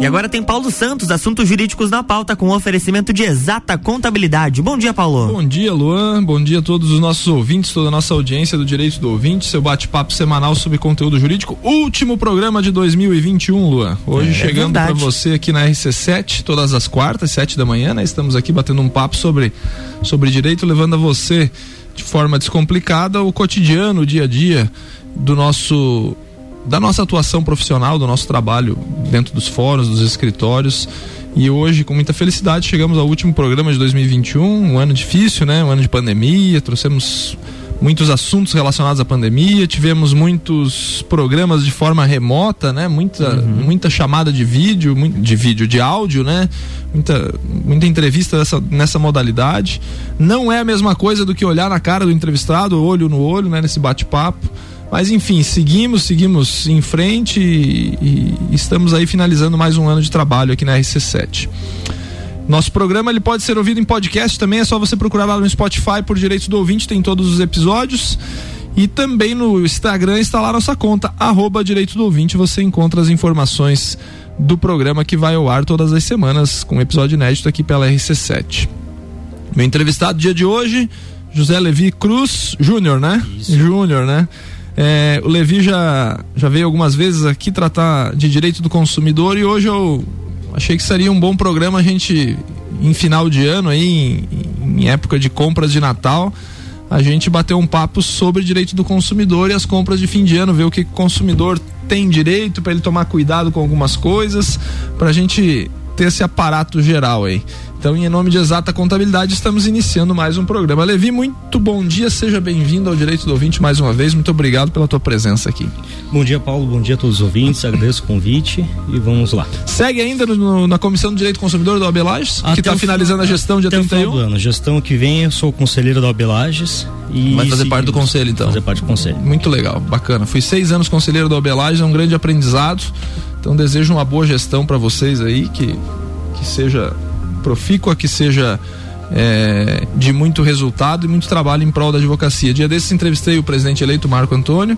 E agora tem Paulo Santos, assuntos jurídicos na pauta, com oferecimento de exata contabilidade. Bom dia, Paulo. Bom dia, Luan. Bom dia a todos os nossos ouvintes, toda a nossa audiência do Direito do Ouvinte, seu bate-papo semanal sobre conteúdo jurídico. Último programa de 2021, Luan. Hoje É, chegando verdade. para você aqui na RC7, todas as quartas, sete da manhã, né? Estamos aqui batendo um papo sobre, sobre direito, levando a você de forma descomplicada o cotidiano, o dia a dia do nosso da nossa atuação profissional, do nosso trabalho dentro dos fóruns, dos escritórios. E hoje, com muita felicidade, chegamos ao último programa de 2021, um ano difícil, né? Um ano de pandemia, trouxemos muitos assuntos relacionados à pandemia, tivemos muitos programas de forma remota, né? Muita, muita chamada de vídeo, de vídeo, de áudio, né? Muita, muita entrevista nessa, nessa modalidade. Não é a mesma coisa do que olhar na cara do entrevistado, olho no olho, né? Nesse bate-papo. Mas enfim, seguimos, seguimos em frente e, e estamos aí finalizando mais um ano de trabalho aqui na RC7. Nosso programa ele pode ser ouvido em podcast também, é só você procurar lá no Spotify por Direitos do Ouvinte, tem todos os episódios. E também no Instagram está lá nossa conta, arroba Direito do Ouvinte, você encontra as informações do programa que vai ao ar todas as semanas, com um episódio inédito aqui pela RC7. Meu entrevistado dia de hoje, José Levi Cruz Júnior, né? Júnior, né? É, o Levi já, já veio algumas vezes aqui tratar de direito do consumidor e hoje eu achei que seria um bom programa a gente, em final de ano, aí, em, em época de compras de Natal, a gente bater um papo sobre direito do consumidor e as compras de fim de ano, ver o que o consumidor tem direito para ele tomar cuidado com algumas coisas, para a gente ter esse aparato geral aí. Então, em nome de Exata Contabilidade, estamos iniciando mais um programa. Levi, muito bom dia, seja bem-vindo ao Direito do Ouvinte mais uma vez. Muito obrigado pela tua presença aqui. Bom dia, Paulo. Bom dia a todos os ouvintes. Agradeço o convite e vamos lá. Segue ainda no- na Comissão do Direito do Consumidor do Abelages, que está finalizando a gestão dia até o final do 31. ano. Gestão que vem, eu sou conselheiro da Abelages e Vai fazer parte do conselho, então. Fazer parte do conselho. Muito legal, bacana. Fui seis anos conselheiro do Abelages, é um grande aprendizado. Então desejo uma boa gestão para vocês aí, que, que seja profícua, que seja é, de muito resultado e muito trabalho em prol da advocacia. Dia desses entrevistei o presidente eleito Marco Antônio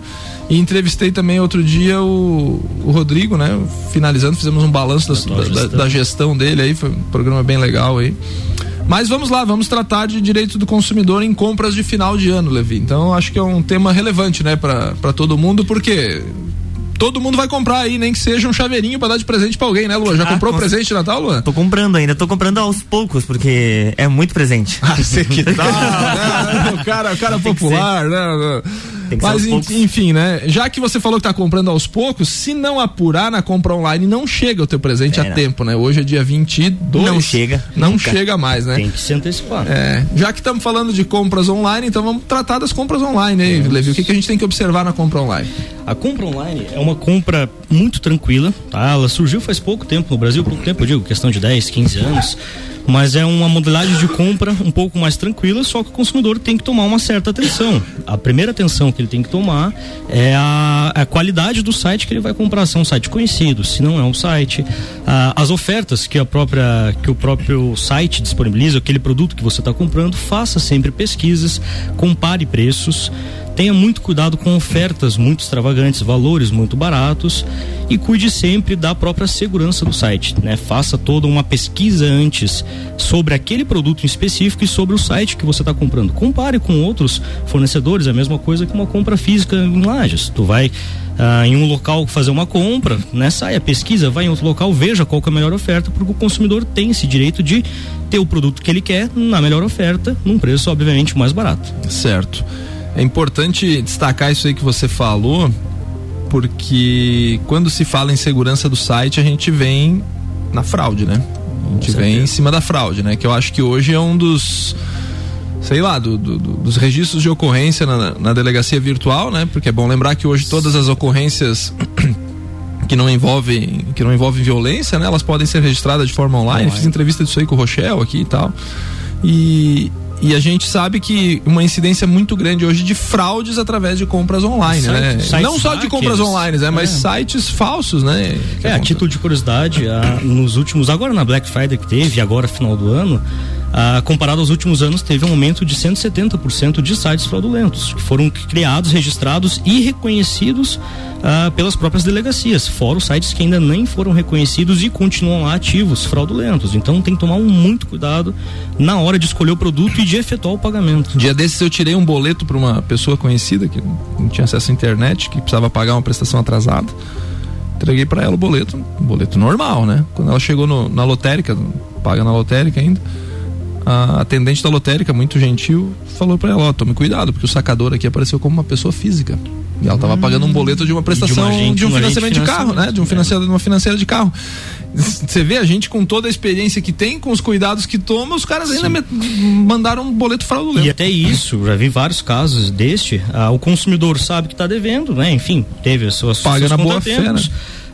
e entrevistei também outro dia o, o Rodrigo, né? Finalizando, fizemos um balanço Da da- gestão. da gestão dele aí, foi um programa bem legal aí. Mas vamos lá, vamos tratar de direito do consumidor em compras de final de ano, Levi. Então acho que é um tema relevante, né, para todo mundo, porque todo mundo vai comprar aí, nem que seja um chaveirinho para dar de presente para alguém, né, Luan? Já Ah, comprou com presente de Natal, Luan? Tô comprando ainda, tô comprando aos poucos, porque é muito presente. Ah, você que tá, né? O cara, o cara popular, né? Mas enfim, né? Já que você falou que tá comprando aos poucos, se não apurar na compra online, não chega o teu presente É, a não. tempo, né? Hoje é dia 22. Não chega, Não nunca. chega mais, né? Tem que se antecipar. É, já que estamos falando de compras online, então vamos tratar das compras online aí, Levi. O que, que a gente tem que observar na compra online? A compra online é uma compra muito tranquila, tá? Ela surgiu faz pouco tempo no Brasil, pouco tempo, eu digo, questão de 10, 15 anos. Mas é uma modalidade de compra um pouco mais tranquila, só que o consumidor tem que tomar uma certa atenção. A primeira atenção que ele tem que tomar é a, a qualidade do site que ele vai comprar. Se é um site conhecido, se não é um site. Ah, as ofertas que, a própria, que o próprio site disponibiliza, aquele produto que você está comprando, faça sempre pesquisas, compare preços. Tenha muito cuidado com ofertas muito extravagantes, valores muito baratos e cuide sempre da própria segurança do site, né? Faça toda uma pesquisa antes sobre aquele produto em específico e sobre o site que você está comprando. Compare com outros fornecedores, é a mesma coisa que uma compra física em lajes. Tu vai ah, em um local fazer uma compra, né? Saia, pesquisa, vai em outro local, veja qual é a melhor oferta, porque o consumidor tem esse direito de ter o produto que ele quer na melhor oferta, num preço obviamente mais barato. Certo. É importante destacar isso aí que você falou, porque quando se fala em segurança do site, a gente vem na fraude, né? A gente Com vem em cima da fraude, né? Que eu acho que hoje é um dos sei lá, do- do- do- dos registros de ocorrência na, na delegacia virtual, né? Porque é bom lembrar que hoje todas as ocorrências que não envolvem que não envolvem violência, né? Elas podem ser registradas de forma online. Online. Fiz entrevista disso aí com o Rochelle aqui e tal. E, e a gente sabe que uma incidência muito grande hoje de fraudes através de compras online, né? sites Não só de compras online, né? Mas É. sites falsos, né? Que É, a título de curiosidade, a- nos últimos, agora na Black Friday que teve, agora final do ano, ah, comparado aos últimos anos, teve um aumento de 170% de sites fraudulentos, que foram criados, registrados e reconhecidos ah, pelas próprias delegacias, fora os sites que ainda nem foram reconhecidos e continuam lá ativos, fraudulentos. Então tem que tomar um muito cuidado na hora de escolher o produto e de efetuar o pagamento. Dia desses eu tirei um boleto para uma pessoa conhecida que não tinha acesso à internet, que precisava pagar uma prestação atrasada. Entreguei para ela o boleto, um boleto normal, né? Quando ela chegou no, na lotérica, paga na lotérica ainda, a atendente da lotérica, muito gentil, falou para ela: ó, tome cuidado, porque o sacador aqui apareceu como uma pessoa física. E ela estava hum, pagando um boleto de uma prestação de, uma de um financiamento de carro, né? De um financiamento, de uma financeira de carro. Você vê a gente com toda a experiência que tem, com os cuidados que toma, os caras ainda mandaram um boleto fraudulento. E até isso, já vi vários casos deste. Ah, o consumidor sabe que está devendo, né? Enfim, teve as suas Paga na boa fé, né?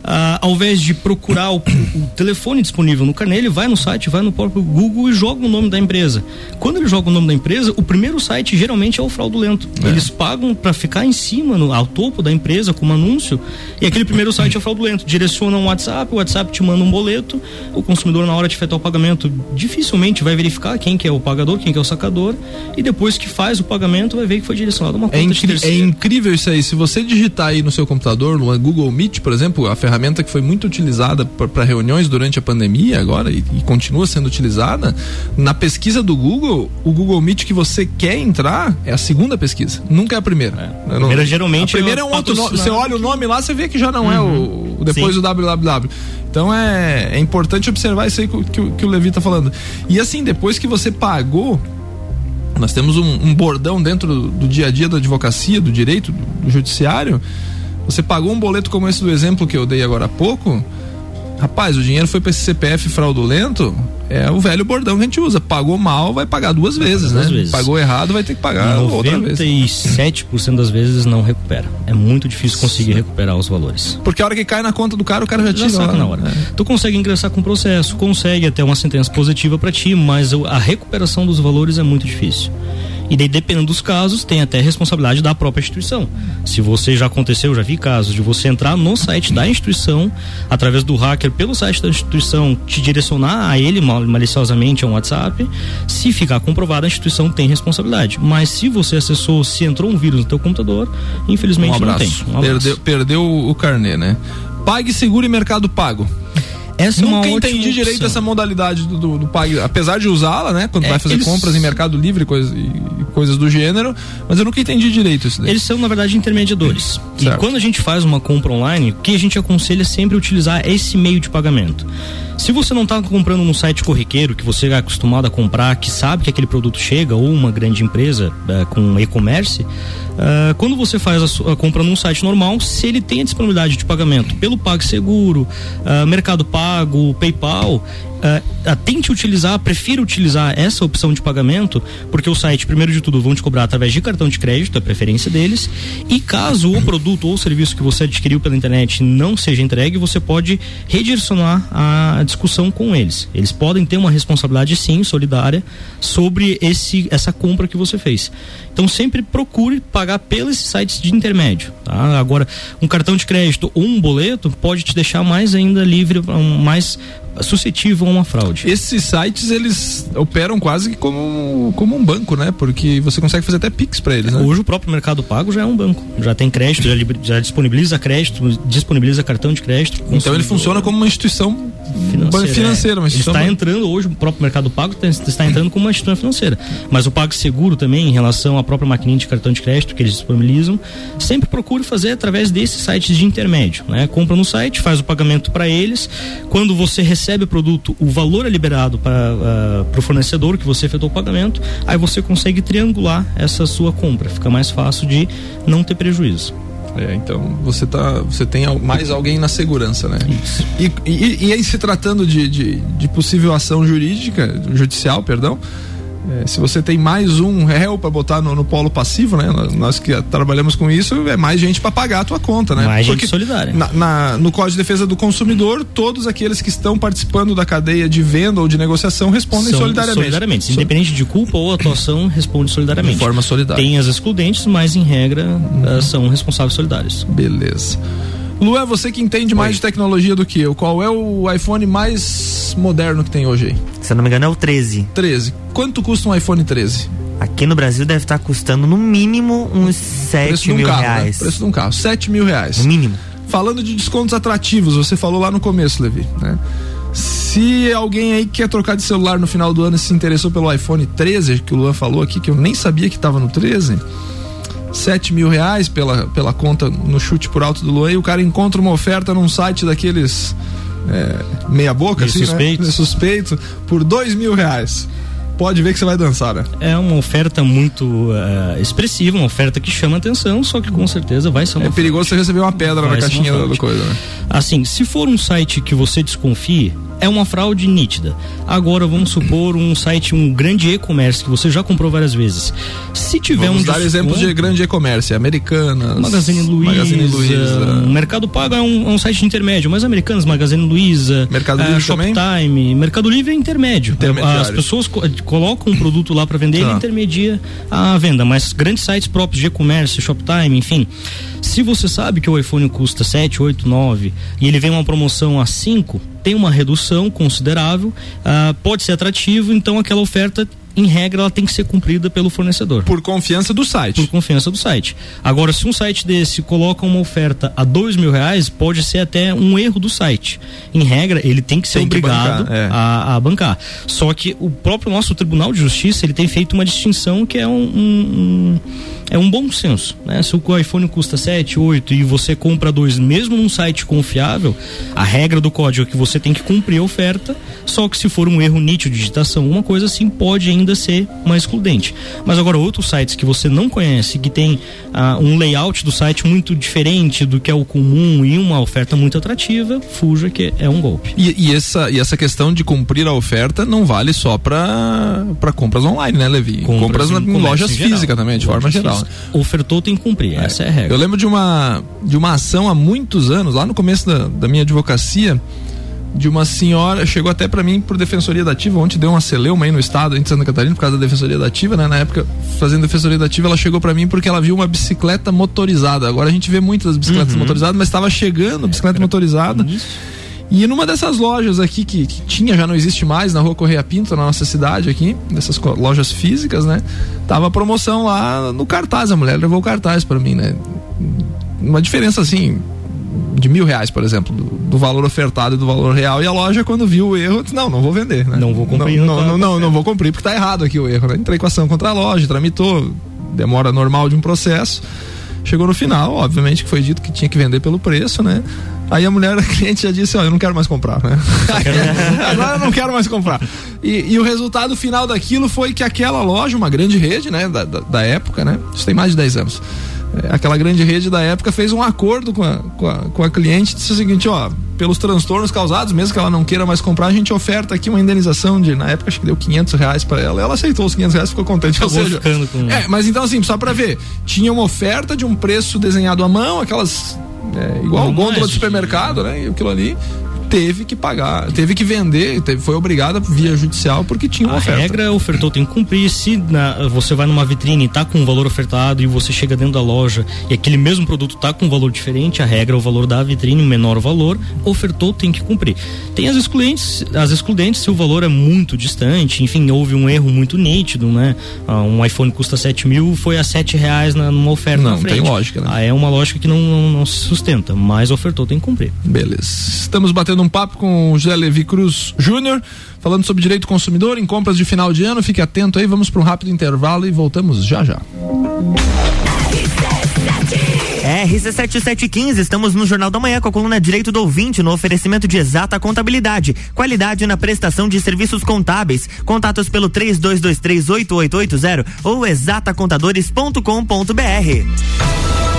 Ah, ao invés de procurar o, o, telefone disponível no carnê, ele vai no site, vai no próprio Google e joga o nome da empresa. Quando ele joga o nome da empresa, o primeiro site geralmente é o fraudulento. É. Eles pagam para ficar em cima, no, ao topo da empresa, como anúncio, e aquele primeiro site é fraudulento. Direciona um WhatsApp, o WhatsApp te manda um boleto, o consumidor, na hora de efetuar o pagamento, dificilmente vai verificar quem que é o pagador, quem que é o sacador, e depois que faz o pagamento, vai ver que foi direcionado uma é conta é, é incrível isso aí. Se você digitar aí no seu computador, no Google Meet, por exemplo, a ferramenta ferramenta que foi muito utilizada para reuniões durante a pandemia agora e, e, continua sendo utilizada. Na pesquisa do Google, o Google Meet que você quer entrar é a segunda pesquisa, nunca é a primeira. É. A primeira geralmente. A primeira é, um outro nome. Você olha o nome lá, você vê que já não uhum. é o, o depois Sim. do www. Então é, é importante observar isso aí que, que, que o Levi está falando. E assim, depois que você pagou nós temos um, um, bordão dentro do, do, dia a dia da advocacia, do direito, do, do judiciário, você pagou um boleto como esse do exemplo que eu dei agora há pouco, rapaz, o dinheiro foi para esse CPF fraudulento, é o velho bordão que a gente usa. Pagou mal, vai pagar duas vezes, duas né? Vezes. Pagou errado, vai ter que pagar 97% outra vez. 97% das vezes não recupera. É muito difícil conseguir recuperar os valores. Porque a hora que cai na conta do cara, o cara já, já tira saca na hora. É. Tu consegue ingressar com o processo, consegue até uma sentença positiva para ti, mas a recuperação dos valores é muito difícil. E daí, dependendo dos casos, tem até responsabilidade da própria instituição. Se você já aconteceu, já vi casos de você entrar no site da instituição, através do hacker pelo site da instituição, te direcionar a ele maliciosamente a um WhatsApp, se ficar comprovado, a instituição tem responsabilidade. Mas se você acessou, se entrou um vírus no teu computador, infelizmente um não tem. Um perdeu, perdeu o carnê, né? Pague Seguro e Mercado Pago. Essa Nunca é entendi direito opção. essa modalidade do, do, do Pag, apesar de usá-la, né? Quando é, vai fazer eles... compras em Mercado Livre coisa, e coisas do gênero, mas eu nunca entendi direito isso daí. Eles são, na verdade, intermediadores. Certo. E quando a gente faz uma compra online, o que a gente aconselha é sempre utilizar esse meio de pagamento. Se você não está comprando num site corriqueiro que você é acostumado a comprar, que sabe que aquele produto chega, ou uma grande empresa uh, com e-commerce, uh, quando você faz a, sua, a, compra num site normal, se ele tem a disponibilidade de pagamento pelo PagSeguro, uh, Mercado Pago, PayPal, uh, tente utilizar, prefira utilizar essa opção de pagamento, porque o site, primeiro de tudo, vão te cobrar através de cartão de crédito, é a preferência deles. E caso o produto ou serviço que você adquiriu pela internet não seja entregue, você pode redirecionar a discussão com eles. Eles podem ter uma responsabilidade, sim, solidária, sobre esse, essa compra que você fez. Então sempre procure pagar pelos sites de intermédio. Tá? Agora, um cartão de crédito ou um boleto pode te deixar mais ainda livre, mais suscetível a uma fraude. Esses sites eles operam quase como, como um banco, né? Porque você consegue fazer até Pix para eles, né? Hoje o próprio Mercado Pago já é um banco, já tem crédito, já, já disponibiliza crédito, disponibiliza cartão de crédito. Então ele funciona como uma instituição financeira. financeira uma instituição ele está entrando hoje, o próprio Mercado Pago está entrando como uma instituição financeira. Mas o Pago Seguro também, em relação à própria maquininha de cartão de crédito que eles disponibilizam, sempre procure fazer através desses sites de intermédio, né? Compra no site, faz o pagamento para eles, quando você recebe recebe o produto, o valor é liberado para uh, o fornecedor que você efetuou o pagamento, aí você consegue triangular essa sua compra, fica mais fácil de não ter prejuízo. É, então você tá, você tem mais alguém na segurança, né? Isso. E, e, e aí se tratando de, de, de possível ação jurídica, judicial, perdão, é, se você tem mais um réu para botar no, no, polo passivo, né? Nós que trabalhamos com isso, é mais gente para pagar a tua conta, né? Mais Porque gente solidária. Na, na, no Código de Defesa do Consumidor, todos aqueles que estão participando da cadeia de venda ou de negociação respondem São solidariamente. Solidariamente. Independente de culpa ou atuação, responde solidariamente. De forma solidária. Tem as excludentes, mas em regra hum. são responsáveis solidários. Beleza. Lu, é você que entende mais de tecnologia do que eu. Qual é o iPhone mais moderno que tem hoje aí? Se eu não me engano, é o 13. 13. Quanto custa um iPhone 13? Aqui no Brasil deve estar custando no mínimo uns 7 mil carro, reais. Né? Preço de um carro, 7 mil reais. No mínimo. Falando de descontos atrativos, você falou lá no começo, Levi, né? Se alguém aí quer trocar de celular no final do ano e se interessou pelo iPhone 13, que o Luan falou aqui, que eu nem sabia que estava no 13, 7 mil reais pela, pela conta no chute por alto do Luan, e o cara encontra uma oferta num site daqueles é, meia boca, assim, suspeito. né? suspeito, por dois mil reais. Pode ver que você vai dançar, né? É uma oferta muito eh, expressiva, uma oferta que chama atenção, só que com certeza vai ser uma É perigoso você receber uma pedra Vai na caixinha da coisa, né? Assim, se for um site que você desconfie, é uma fraude nítida. Agora, vamos supor um site, um grande e-commerce que você já comprou várias vezes. Se tiver Vamos um dar exemplos de grande e-commerce, Americanas, Magazine Luiza, Magazine Luiza, Mercado Pago é um, é um site intermédio, mas Americanas, Magazine Luiza, Mercado eh, Livre também? Shoptime, Mercado Livre é intermédio. As pessoas co- colocam um produto lá para vender, ele Tá. intermedia a venda, mas grandes sites próprios de e-commerce, Shoptime, enfim. Se você sabe que o iPhone custa 7, 8, 9 e ele vem uma promoção a 5, tem uma redução considerável, ah, pode ser atrativo, então aquela oferta em regra ela tem que ser cumprida pelo fornecedor por confiança do site. por confiança do site. Agora, se um site desse coloca uma oferta a dois mil reais, pode ser até um erro do site. Em regra, ele tem que ser Tem que obrigado bancar, é. a, a bancar. Só que o próprio nosso Tribunal de Justiça ele tem feito uma distinção que é um, um- um- é um bom senso. Né? Se o iPhone custa 7, 8 e você compra dois, mesmo num site confiável, a regra do código é que você tem que cumprir a oferta. Só que se for um erro nítido de digitação, uma coisa assim pode ainda ser uma excludente. Mas agora outros sites que você não conhece, que tem ah, um layout do site muito diferente do que é o comum e uma oferta muito atrativa, fuja que é um golpe. E, e essa, e essa questão de cumprir a oferta não vale só para compras online, né, Levi? Compras, na, em em lojas físicas também, de forma geral. físicas. Ofertou tem que cumprir, essa é a regra. Eu lembro de uma, de uma ação há muitos anos, lá no começo da, da minha advocacia, de uma senhora, chegou até pra mim por Defensoria da Ativa, ontem deu uma celeuma aí no estado em Santa Catarina por causa da Defensoria da Ativa, né? Na época, fazendo Defensoria da Ativa, ela chegou pra mim porque ela viu uma bicicleta motorizada. Agora a gente vê muitas bicicletas motorizadas, mas estava chegando a bicicleta motorizada. E numa dessas lojas aqui que, que tinha, já não existe mais, na rua Correia Pinto, na nossa cidade aqui, dessas lojas físicas, né? Tava a promoção lá no cartaz, a mulher levou o cartaz pra mim, né? Uma diferença assim, de mil reais, por exemplo, do, do valor ofertado e do valor real. E a loja, quando viu o erro, disse, não, não vou vender, né? Não vou cumprir, Não, não não, tá- não, não, não vou cumprir, porque tá errado aqui o erro, né? Entrei com ação contra a loja, tramitou, demora normal de um processo. Chegou no final, obviamente que foi dito que tinha que vender pelo preço, né? Aí a mulher, a cliente já disse, ó, eu não quero mais comprar, né? Agora eu não quero mais comprar. E, e o resultado final daquilo foi que aquela loja, uma grande rede, né, da, da, da época, né? Isso tem mais de 10 anos. É, aquela grande rede da época fez um acordo com a, com a, com a cliente, disse o seguinte, ó, pelos transtornos causados, mesmo que ela não queira mais comprar, a gente oferta aqui uma indenização de, na época acho que deu 500 reais pra ela, ela aceitou os 500 reais, ficou contente. Ou seja, com- é, mas então assim, só pra ver, tinha uma oferta de um preço desenhado à mão, aquelas é, igual Não, gôndola de supermercado, né? E aquilo ali teve que pagar, teve que vender, teve, foi obrigada via judicial porque tinha uma A oferta. regra ofertou tem que cumprir. Se na- você vai numa vitrine e tá com um valor ofertado e você chega dentro da loja e aquele mesmo produto tá com um valor diferente, a regra é o valor da vitrine, menor o valor, ofertou tem que cumprir. Tem as excludentes, as excludentes se o valor é muito distante, enfim, houve um erro muito nítido, né? Ah, um iPhone custa 7 mil, foi a 7 reais na, numa oferta Não, tem lógica, né? Ah, é uma lógica que não, não, não se sustenta, mas ofertou tem que cumprir. Beleza. Estamos batendo um papo com o José Levi Cruz Júnior, falando sobre direito do consumidor em compras de final de ano. Fique atento aí, vamos para um rápido intervalo e voltamos já já. RC7715, estamos no Jornal da Manhã com a coluna Direito do Ouvinte no oferecimento de exata contabilidade. Qualidade na prestação de serviços contábeis. Contatos pelo 32238880 ou exatacontadores.com.br.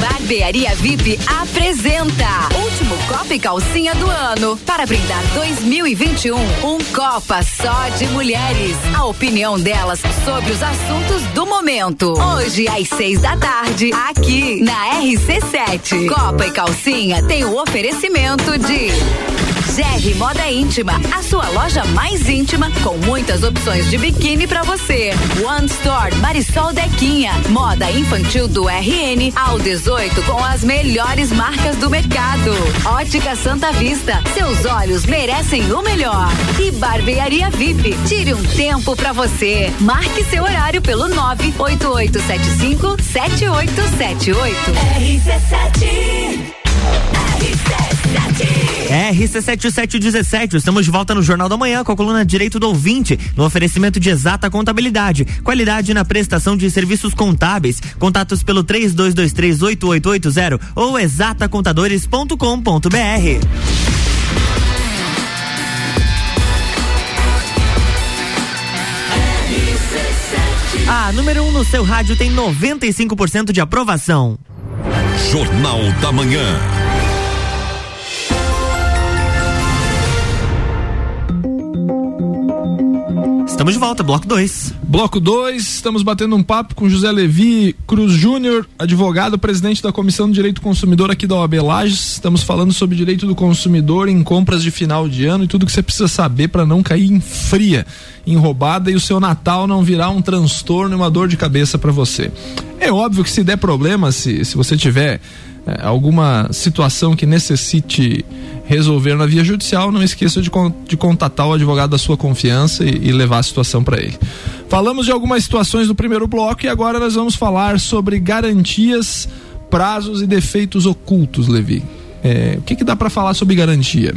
Barbearia VIP apresenta Último Copa e Calcinha do ano. Para brindar 2021, um Copa só de mulheres. A opinião delas sobre os assuntos do momento. Hoje, às seis da tarde, aqui na RC7. Copa e Calcinha tem o oferecimento de. GR Moda Íntima, a sua loja mais íntima com muitas opções de biquíni para você. One Store Marisol Dequinha, moda infantil do RN ao 18 com as melhores marcas do mercado. Ótica Santa Vista, seus olhos merecem o melhor. E Barbearia VIP, tire um tempo para você. Marque seu horário pelo 98875 7878. RC7 RC7717, estamos de volta no Jornal da Manhã com a coluna Direito do Ouvinte, no oferecimento de exata contabilidade, qualidade na prestação de serviços contábeis. Contatos pelo 32238880 ou exatacontadores.com.br. A número 1 um no seu rádio tem 95% de aprovação. Jornal da Manhã. Estamos de volta, bloco 2. Bloco 2, estamos batendo um papo com José Levi Cruz Júnior, advogado, presidente da Comissão de Direito do Consumidor aqui da OAB Lages. Estamos falando sobre direito do consumidor em compras de final de ano e tudo que você precisa saber para não cair em fria, em roubada e o seu Natal não virar um transtorno e uma dor de cabeça para você. É óbvio que se der problema, se, se você tiver é, alguma situação que necessite resolver na via judicial, não esqueça de, de contatar o advogado da sua confiança e, e levar a situação para ele. Falamos de algumas situações do primeiro bloco e agora nós vamos falar sobre garantias, prazos e defeitos ocultos, Levi. É, o que, que dá para falar sobre garantia?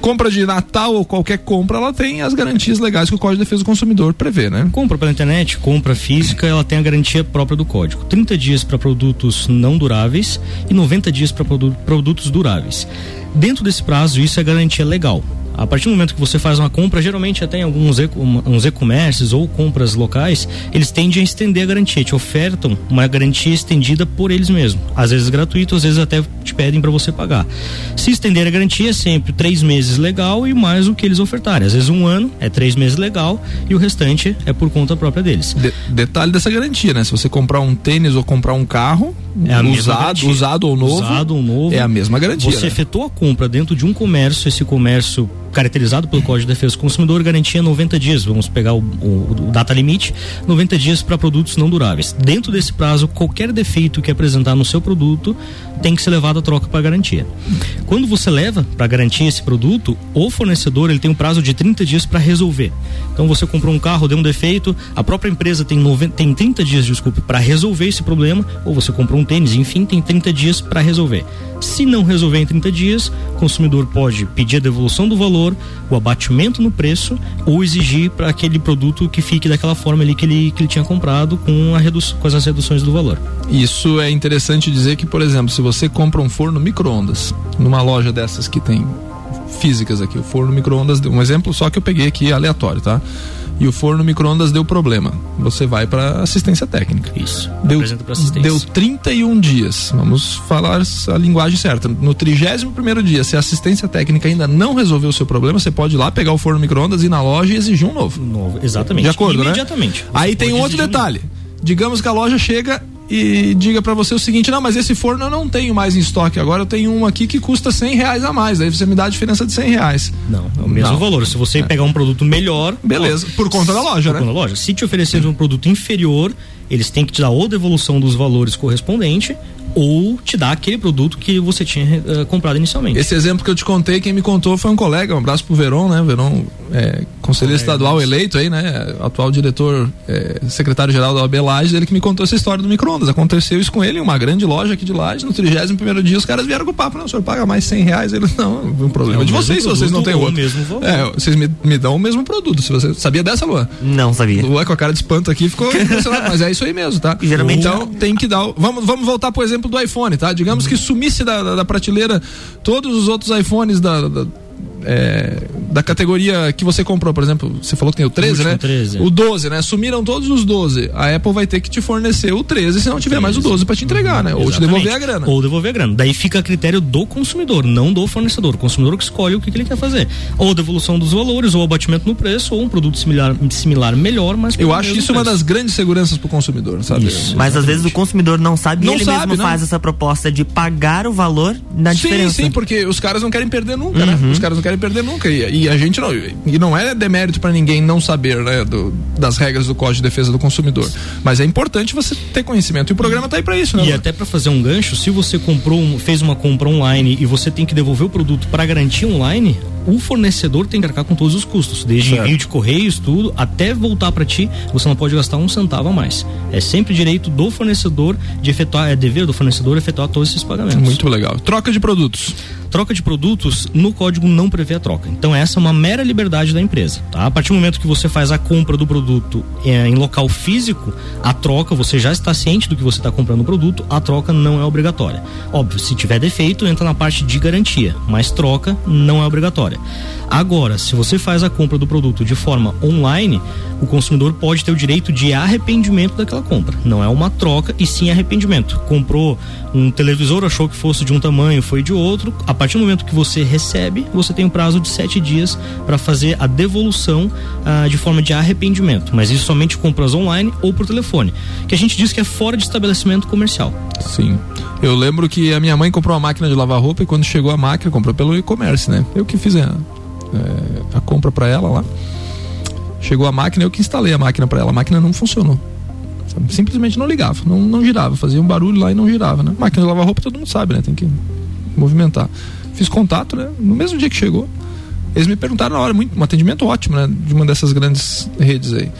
Compra de Natal ou qualquer compra, ela tem as garantias legais que o Código de Defesa do Consumidor prevê, né? Compra pela internet, compra física, ela tem a garantia própria do código. 30 dias para produtos não duráveis e 90 dias para produtos duráveis. Dentro desse prazo, isso é garantia legal. A partir do momento que você faz uma compra, geralmente até em alguns e-commerces ou compras locais, eles tendem a estender a garantia, te ofertam uma garantia estendida por eles mesmos. Às vezes gratuito, às vezes até te pedem para você pagar. Se estender a garantia é sempre três meses legal e mais o que eles ofertarem. Às vezes um ano é três meses legal e o restante é por conta própria deles. De, detalhe dessa garantia, né? Se você comprar um tênis ou comprar um carro, é usado, usado ou novo, usado ou novo, é a mesma garantia. Você né? efetuou a compra dentro de um comércio, esse comércio caracterizado pelo Código de Defesa do Consumidor, garantia 90 dias. Vamos pegar o, o, o data limite, 90 dias para produtos não duráveis. Dentro desse prazo, qualquer defeito que apresentar no seu produto tem que ser levado à troca para garantia. Quando você leva para garantia esse produto, o fornecedor ele tem um prazo de 30 dias para resolver. Então você comprou um carro, deu um defeito, a própria empresa tem, 90, tem 30 dias, desculpe, para resolver esse problema, ou você comprou um tênis, enfim, tem 30 dias para resolver. Se não resolver em 30 dias, consumidor pode pedir a devolução do valor, o abatimento no preço ou exigir para aquele produto que fique daquela forma ali que ele, que ele tinha comprado com, a com as reduções do valor. Isso é interessante dizer que, por exemplo, se você compra um forno micro-ondas numa loja dessas que tem físicas aqui, o forno micro-ondas, um exemplo só que eu peguei aqui aleatório, tá? E o forno micro-ondas deu problema. Você vai para assistência técnica. Isso. Deu, deu 31 dias. Vamos falar a linguagem certa. No 31 primeiro dia, se a assistência técnica ainda não resolveu o seu problema, você pode ir lá pegar o forno micro-ondas, ir na loja e exigir um novo. Novo, exatamente. De acordo, né? Imediatamente. né? Aí tem outro detalhe. Um Digamos que a loja chega e diga para você o seguinte: não, mas esse forno eu não tenho mais em estoque. Agora eu tenho um aqui que custa 100 reais a mais. Aí você me dá a diferença de 100 reais. Não, é o mesmo não. valor. Se você é. pegar um produto melhor. Beleza, ó, por conta da loja, por né? Conta da loja. Se te oferecer um produto inferior, eles têm que te dar ou devolução dos valores correspondente ou te dar aquele produto que você tinha uh, comprado inicialmente. Esse exemplo que eu te contei, quem me contou foi um colega, um abraço pro Verón, né? Verón, é, conselheiro estadual eleito aí, né? Atual diretor, é, secretário-geral da OAB Lages, ele que me contou essa história do micro-ondas. Aconteceu isso com ele em uma grande loja aqui de Lages, no 31 primeiro dia, os caras vieram com o papo, não, o senhor paga mais 100 reais. Ele, não, um problema é de vocês se vocês não têm outro. Mesmo é, vocês me, me, dão o mesmo produto. Se você sabia dessa, Luan? Não sabia. Luan com a cara de espanto aqui ficou impressionado, mas é isso aí mesmo, tá? Geralmente então tem que dar. Vamos, vamos voltar pro exemplo do iPhone, tá? Digamos que sumisse da, da, da prateleira todos os outros iPhones da, da é, da categoria que você comprou, por exemplo, você falou que tem o 13, o né? 13. O 12, né? Sumiram todos os 12. A Apple vai ter que te fornecer o 13 se não tiver 13. mais o 12 para te entregar, né? Ou te devolver a grana. Ou devolver a grana. Daí fica a critério do consumidor, não do fornecedor. O consumidor que escolhe o que, que ele quer fazer. Ou devolução dos valores, ou abatimento no preço, ou um produto similar, similar melhor, mas Eu acho isso preço. uma das grandes seguranças pro consumidor, sabe? Isso, mas às vezes o consumidor não sabe não e ele sabe, mesmo não. faz essa proposta de pagar o valor na sim, diferença. Sim, sim, porque os caras não querem perder nunca, né? uhum. né? Os caras não querem perder nunca. E, e a gente não. E não é demérito para ninguém não saber, né, do, das regras do Código de Defesa do Consumidor. Mas é importante você ter conhecimento. E o programa tá aí para isso, né? E até para fazer um gancho, se você comprou, fez uma compra online e você tem que devolver o produto para garantia online, o fornecedor tem que arcar com todos os custos, desde certo. envio de correios, tudo, até voltar para ti, você não pode gastar um centavo a mais. É sempre direito do fornecedor de efetuar, é dever do fornecedor efetuar todos esses pagamentos. Muito legal. Troca de produtos. Troca de produtos, no código não prevê a troca. Então essa é uma mera liberdade da empresa. Tá? A partir do momento que você faz a compra do produto é, em local físico, a troca, você já está ciente do que você está comprando o produto, a troca não é obrigatória. Óbvio, se tiver defeito, entra na parte de garantia, mas troca não é obrigatória. Agora, se você faz a compra do produto de forma online, o consumidor pode ter o direito de arrependimento daquela compra. Não é uma troca e sim arrependimento. Comprou um televisor, achou que fosse de um tamanho, foi de outro. A partir do momento que você recebe, você tem um prazo de sete dias para fazer a devolução ah, de forma de arrependimento. Mas isso somente compras online ou por telefone. Que a gente diz que é fora de estabelecimento comercial. Sim. Eu lembro que a minha mãe comprou uma máquina de lavar roupa e quando chegou a máquina, comprou pelo e-commerce, né? Eu que fiz a, é, a compra para ela lá. Chegou a máquina, eu que instalei a máquina para ela. A máquina não funcionou. Simplesmente não ligava, não, não girava. Fazia um barulho lá e não girava, né? Máquina de lavar roupa todo mundo sabe, né? Tem que movimentar. Fiz contato, né? No mesmo dia que chegou. Eles me perguntaram na hora, muito, um atendimento ótimo, né? De uma dessas grandes redes aí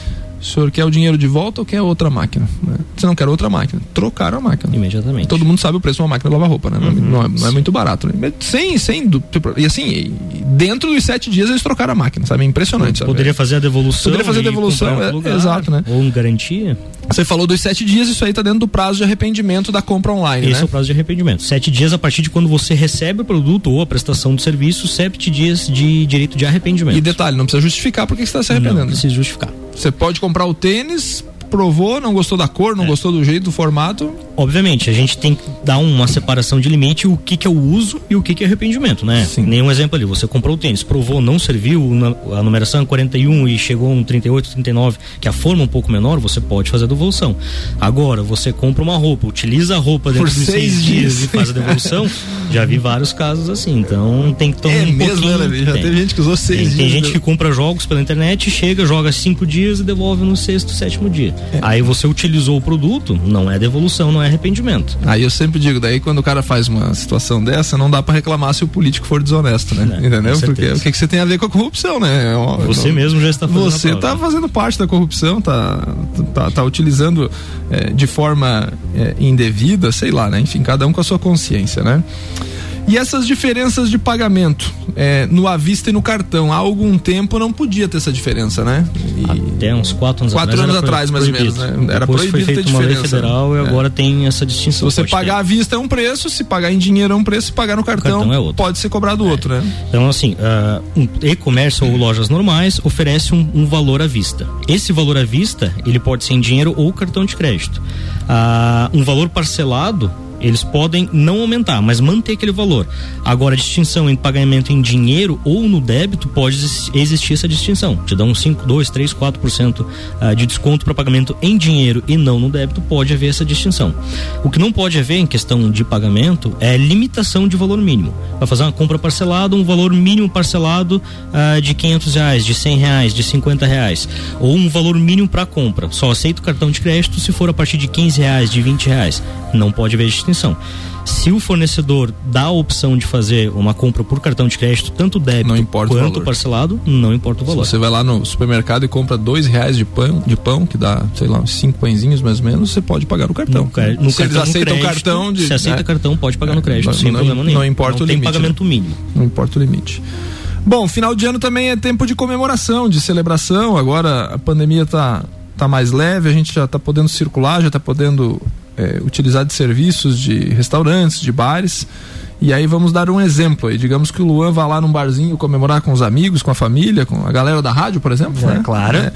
o senhor quer o dinheiro de volta ou quer outra máquina? Né? Você não quer outra máquina. Trocaram a máquina. Imediatamente. Todo mundo sabe o preço de uma máquina de lavar roupa, né? Uhum, não, é, não, é, muito barato. Né? Sem, sem. E assim, dentro dos sete dias eles trocaram a máquina, sabe? É impressionante. Sabe? Poderia fazer a devolução. Poderia fazer a devolução, é, lugar, exato, né? Ou garantia. Você falou dos sete dias, isso aí está dentro do prazo de arrependimento da compra online, Esse né? é o prazo de arrependimento. Sete dias a partir de quando você recebe o produto ou a prestação do serviço, sete dias de direito de arrependimento. E detalhe, não precisa justificar porque você está se arrependendo. Não precisa justificar. Você pode comprar o tênis, provou, não gostou da cor, não é. gostou do jeito, do formato. Obviamente, a gente tem que dar uma separação de limite, o que, que é o uso e o que, que é arrependimento, né? Sim. Nenhum exemplo ali, você comprou o tênis, provou, não serviu, a numeração é 41 e chegou um 38, 39, que a forma é um pouco menor, você pode fazer a devolução. Agora, você compra uma roupa, utiliza a roupa dentro Por de seis, seis dias e faz a devolução, já vi vários casos assim, então tem que tomar é um mesmo, pouquinho. Né, Já tem. teve gente que usou seis tem, dias. Tem gente que compra jogos pela internet, chega, joga cinco dias e devolve no sexto, sétimo dia. É. Aí você utilizou o produto, não é devolução, não é arrependimento. Aí eu sempre digo, daí quando o cara faz uma situação dessa, não dá para reclamar se o político for desonesto, né? É, Entendeu? Porque o que, que você tem a ver com a corrupção, né? É você não, mesmo já está fazendo Você está fazendo parte da corrupção, tá, tá, tá utilizando é, de forma é, indevida, sei lá, né? Enfim, cada um com a sua consciência, né? E essas diferenças de pagamento é, no à vista e no cartão, há algum tempo não podia ter essa diferença, né? E Até uns quatro anos quatro atrás. anos atrás, mais ou menos, né? Era Depois proibido foi ter diferença. Lei federal e é. agora tem essa distinção. Se você pagar ter. à vista é um preço, se pagar em dinheiro é um preço, se pagar no cartão, cartão é pode ser cobrado é. outro, né? Então, assim, uh, um e-commerce ou lojas normais oferece um, um valor à vista. Esse valor à vista, ele pode ser em dinheiro ou cartão de crédito. Uh, um valor parcelado Eles podem não aumentar, mas manter aquele valor. Agora, a distinção entre pagamento em dinheiro ou no débito pode existir essa distinção. Te dá um 5, 2, 3, 4% de desconto para pagamento em dinheiro e não no débito, pode haver essa distinção. O que não pode haver em questão de pagamento é limitação de valor mínimo. Vai fazer uma compra parcelada, um valor mínimo parcelado uh, de 500 reais, de 100 reais, de 50 reais. Ou um valor mínimo para compra. Só aceita o cartão de crédito se for a partir de 15 reais, de 20 reais. Não pode haver distinção. Se o fornecedor dá a opção de fazer uma compra por cartão de crédito, tanto débito quanto parcelado, não importa o valor. Se você vai lá no supermercado e compra dois reais de pão, de pão, que dá, sei lá, cinco pãezinhos mais ou menos, você pode pagar no cartão. No, no se cartão, eles aceitam crédito, cartão de. Se aceita né? cartão, pode pagar no crédito, não, sem não, problema nenhum. Não importa não o limite. Tem pagamento né? mínimo. Não importa o limite. Bom, final de ano também é tempo de comemoração, de celebração. Agora a pandemia está tá mais leve, a gente já está podendo circular, já está podendo é, utilizar de serviços de restaurantes, de bares. E aí vamos dar um exemplo aí. Digamos que o Luan vá lá num barzinho comemorar com os amigos, com a família, com a galera da rádio, por exemplo. É, né? claro. É.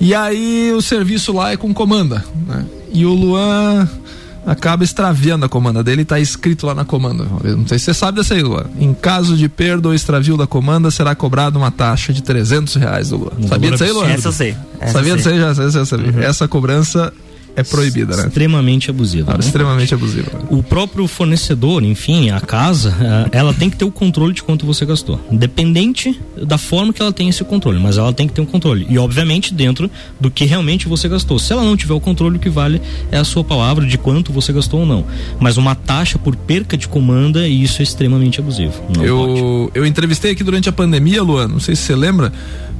E aí o serviço lá é com comanda. Né? E o Luan acaba extraviando a comanda dele e está escrito lá na comanda. Não sei se você sabe dessa aí, Luan. Em caso de perda ou extravio da comanda, será cobrada uma taxa de 300 reais Luan. Sabia disso aí, Luan? Essa eu sei. Essa sabia disso aí? Já, essa, essa, uhum. essa cobrança é proibida, né? Extremamente abusiva. Ah, né? Extremamente abusiva. O próprio fornecedor, enfim, a casa, eh, ela tem que ter o controle de quanto você gastou. Independente da forma que ela tem esse controle, mas ela tem que ter um controle. E, obviamente, dentro do que realmente você gastou. Se ela não tiver o controle, o que vale é a sua palavra de quanto você gastou ou não. Mas uma taxa por perca de comanda, isso é extremamente abusivo. Eu, pode. eu entrevistei aqui durante a pandemia, Luan, não sei se você lembra,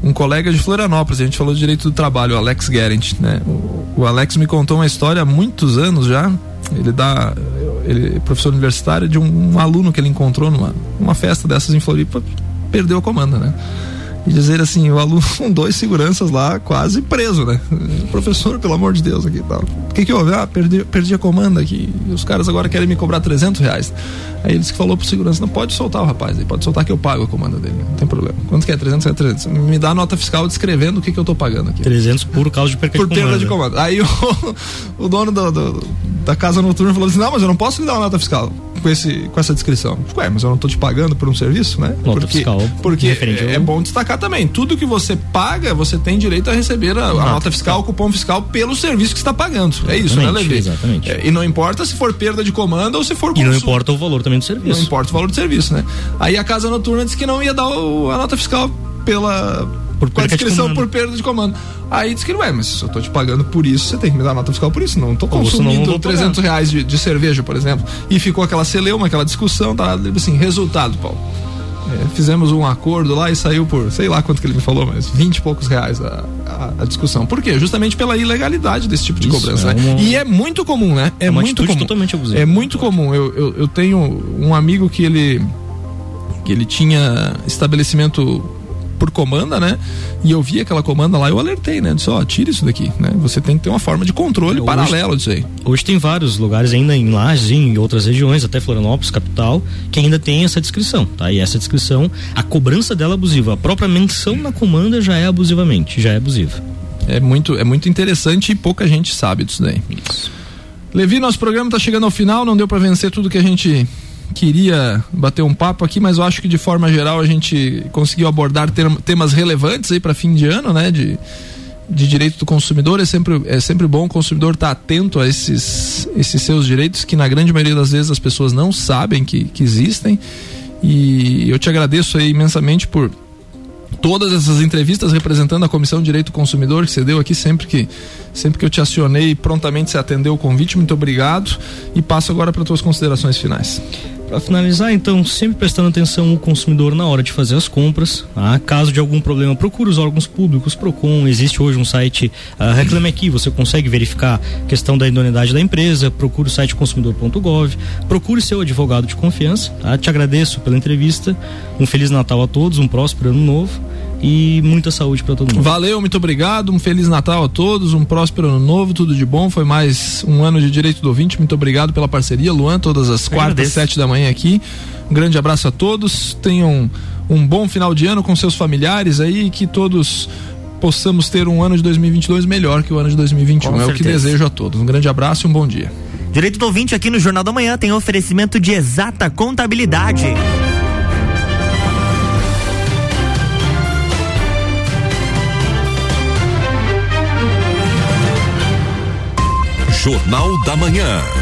um colega de Florianópolis, a gente falou de direito do trabalho, o Alex Garant, né? O, o Alex me contou uma história há muitos anos já. Ele dá, ele é professor universitário de um, um aluno que ele encontrou numa uma festa dessas em Floripa, perdeu a comanda, né? E dizer assim, o aluno com dois seguranças lá quase preso, né? Professor, pelo amor de Deus, aqui tal. O que que houve? Ah, perdi, perdi a comanda aqui. Os caras agora querem me cobrar 300 reais. Aí eles que falou pro segurança, não pode soltar o rapaz, aí pode soltar que eu pago a comanda dele, não tem problema. Quanto que é? 300? É 300. Me dá a nota fiscal descrevendo o que que eu tô pagando aqui. 300 por causa de perca por de comanda. perda de comanda. Aí o, o dono do, do, da casa noturna falou assim, não, mas eu não posso lhe dar uma nota fiscal com, esse, com essa descrição. Ué, mas eu não tô te pagando por um serviço, né? Nota porque, fiscal. Porque é, é bom destacar também, tudo que você paga, você tem direito a receber a, a nota fiscal, o cupom fiscal pelo serviço que está pagando. É isso, né, Levi? Exatamente. É, e não importa se for perda de comanda ou se for E não importa o valor também do serviço. Não importa o valor do serviço, né? Aí a casa noturna disse que não ia dar o, a nota fiscal pela por com a descrição por perda de comando. Aí disse que não é, mas se eu tô te pagando por isso, você tem que me dar nota fiscal por isso. Não tô consumindo não 300 reais de, de, cerveja, por exemplo. E ficou aquela celeuma, aquela discussão, tá? Assim, resultado, Paulo. É, fizemos um acordo lá e saiu por, sei lá quanto que ele me falou, mas 20 e poucos reais a, a, a discussão. Por quê? Justamente pela ilegalidade desse tipo de Isso, cobrança. É né? uma... E é muito comum, né? É, é muito comum. totalmente abusiva. É muito comum. Eu, eu, eu tenho um amigo que ele que ele tinha estabelecimento por comanda, né? E eu vi aquela comanda lá, eu alertei, né? Disse, ó, oh, tira isso daqui, né? Você tem que ter uma forma de controle é, paralelo disso aí. Hoje tem vários lugares ainda em Lages, em outras regiões, até Florianópolis, capital, que ainda tem essa descrição, tá? E essa descrição, a cobrança dela é abusiva. A própria menção na comanda já é abusivamente, já é abusiva. É muito, é muito interessante e pouca gente sabe disso daí. Isso. Levi, nosso programa está chegando ao final, não deu para vencer tudo que a gente queria bater um papo aqui, mas eu acho que de forma geral a gente conseguiu abordar temas relevantes aí para fim de ano, né? De, de direito do consumidor. É sempre, é sempre bom o consumidor estar tá atento a esses, esses seus direitos que na grande maioria das vezes as pessoas não sabem que, que existem. E eu te agradeço aí imensamente por todas essas entrevistas representando a Comissão de Direito do Consumidor que você deu aqui sempre que sempre que eu te acionei prontamente você atendeu o convite. Muito obrigado. E passo agora para tuas considerações finais para finalizar, então, sempre prestando atenção o consumidor na hora de fazer as compras. Tá? Caso de algum problema, procure os órgãos públicos, Procon. Existe hoje um site uh, Reclame Aqui, você consegue verificar a questão da idoneidade da empresa. Procure o site consumidor.gov. Procure seu advogado de confiança. Tá? Te agradeço pela entrevista. Um Feliz Natal a todos, um próspero ano novo e muita saúde para todo mundo. Valeu, muito obrigado, um feliz Natal a todos, um próspero ano novo, tudo de bom. Foi mais um ano de direito do ouvinte. Muito obrigado pela parceria, Luan, todas as quartas, sete da manhã aqui. Um grande abraço a todos. Tenham um bom final de ano com seus familiares aí, que todos possamos ter um ano de 2022 melhor que o ano de 2021. Com é certeza. o que desejo a todos. Um grande abraço e um bom dia. Direito do ouvinte aqui no Jornal da Manhã tem oferecimento de exata contabilidade. Jornal da Manhã.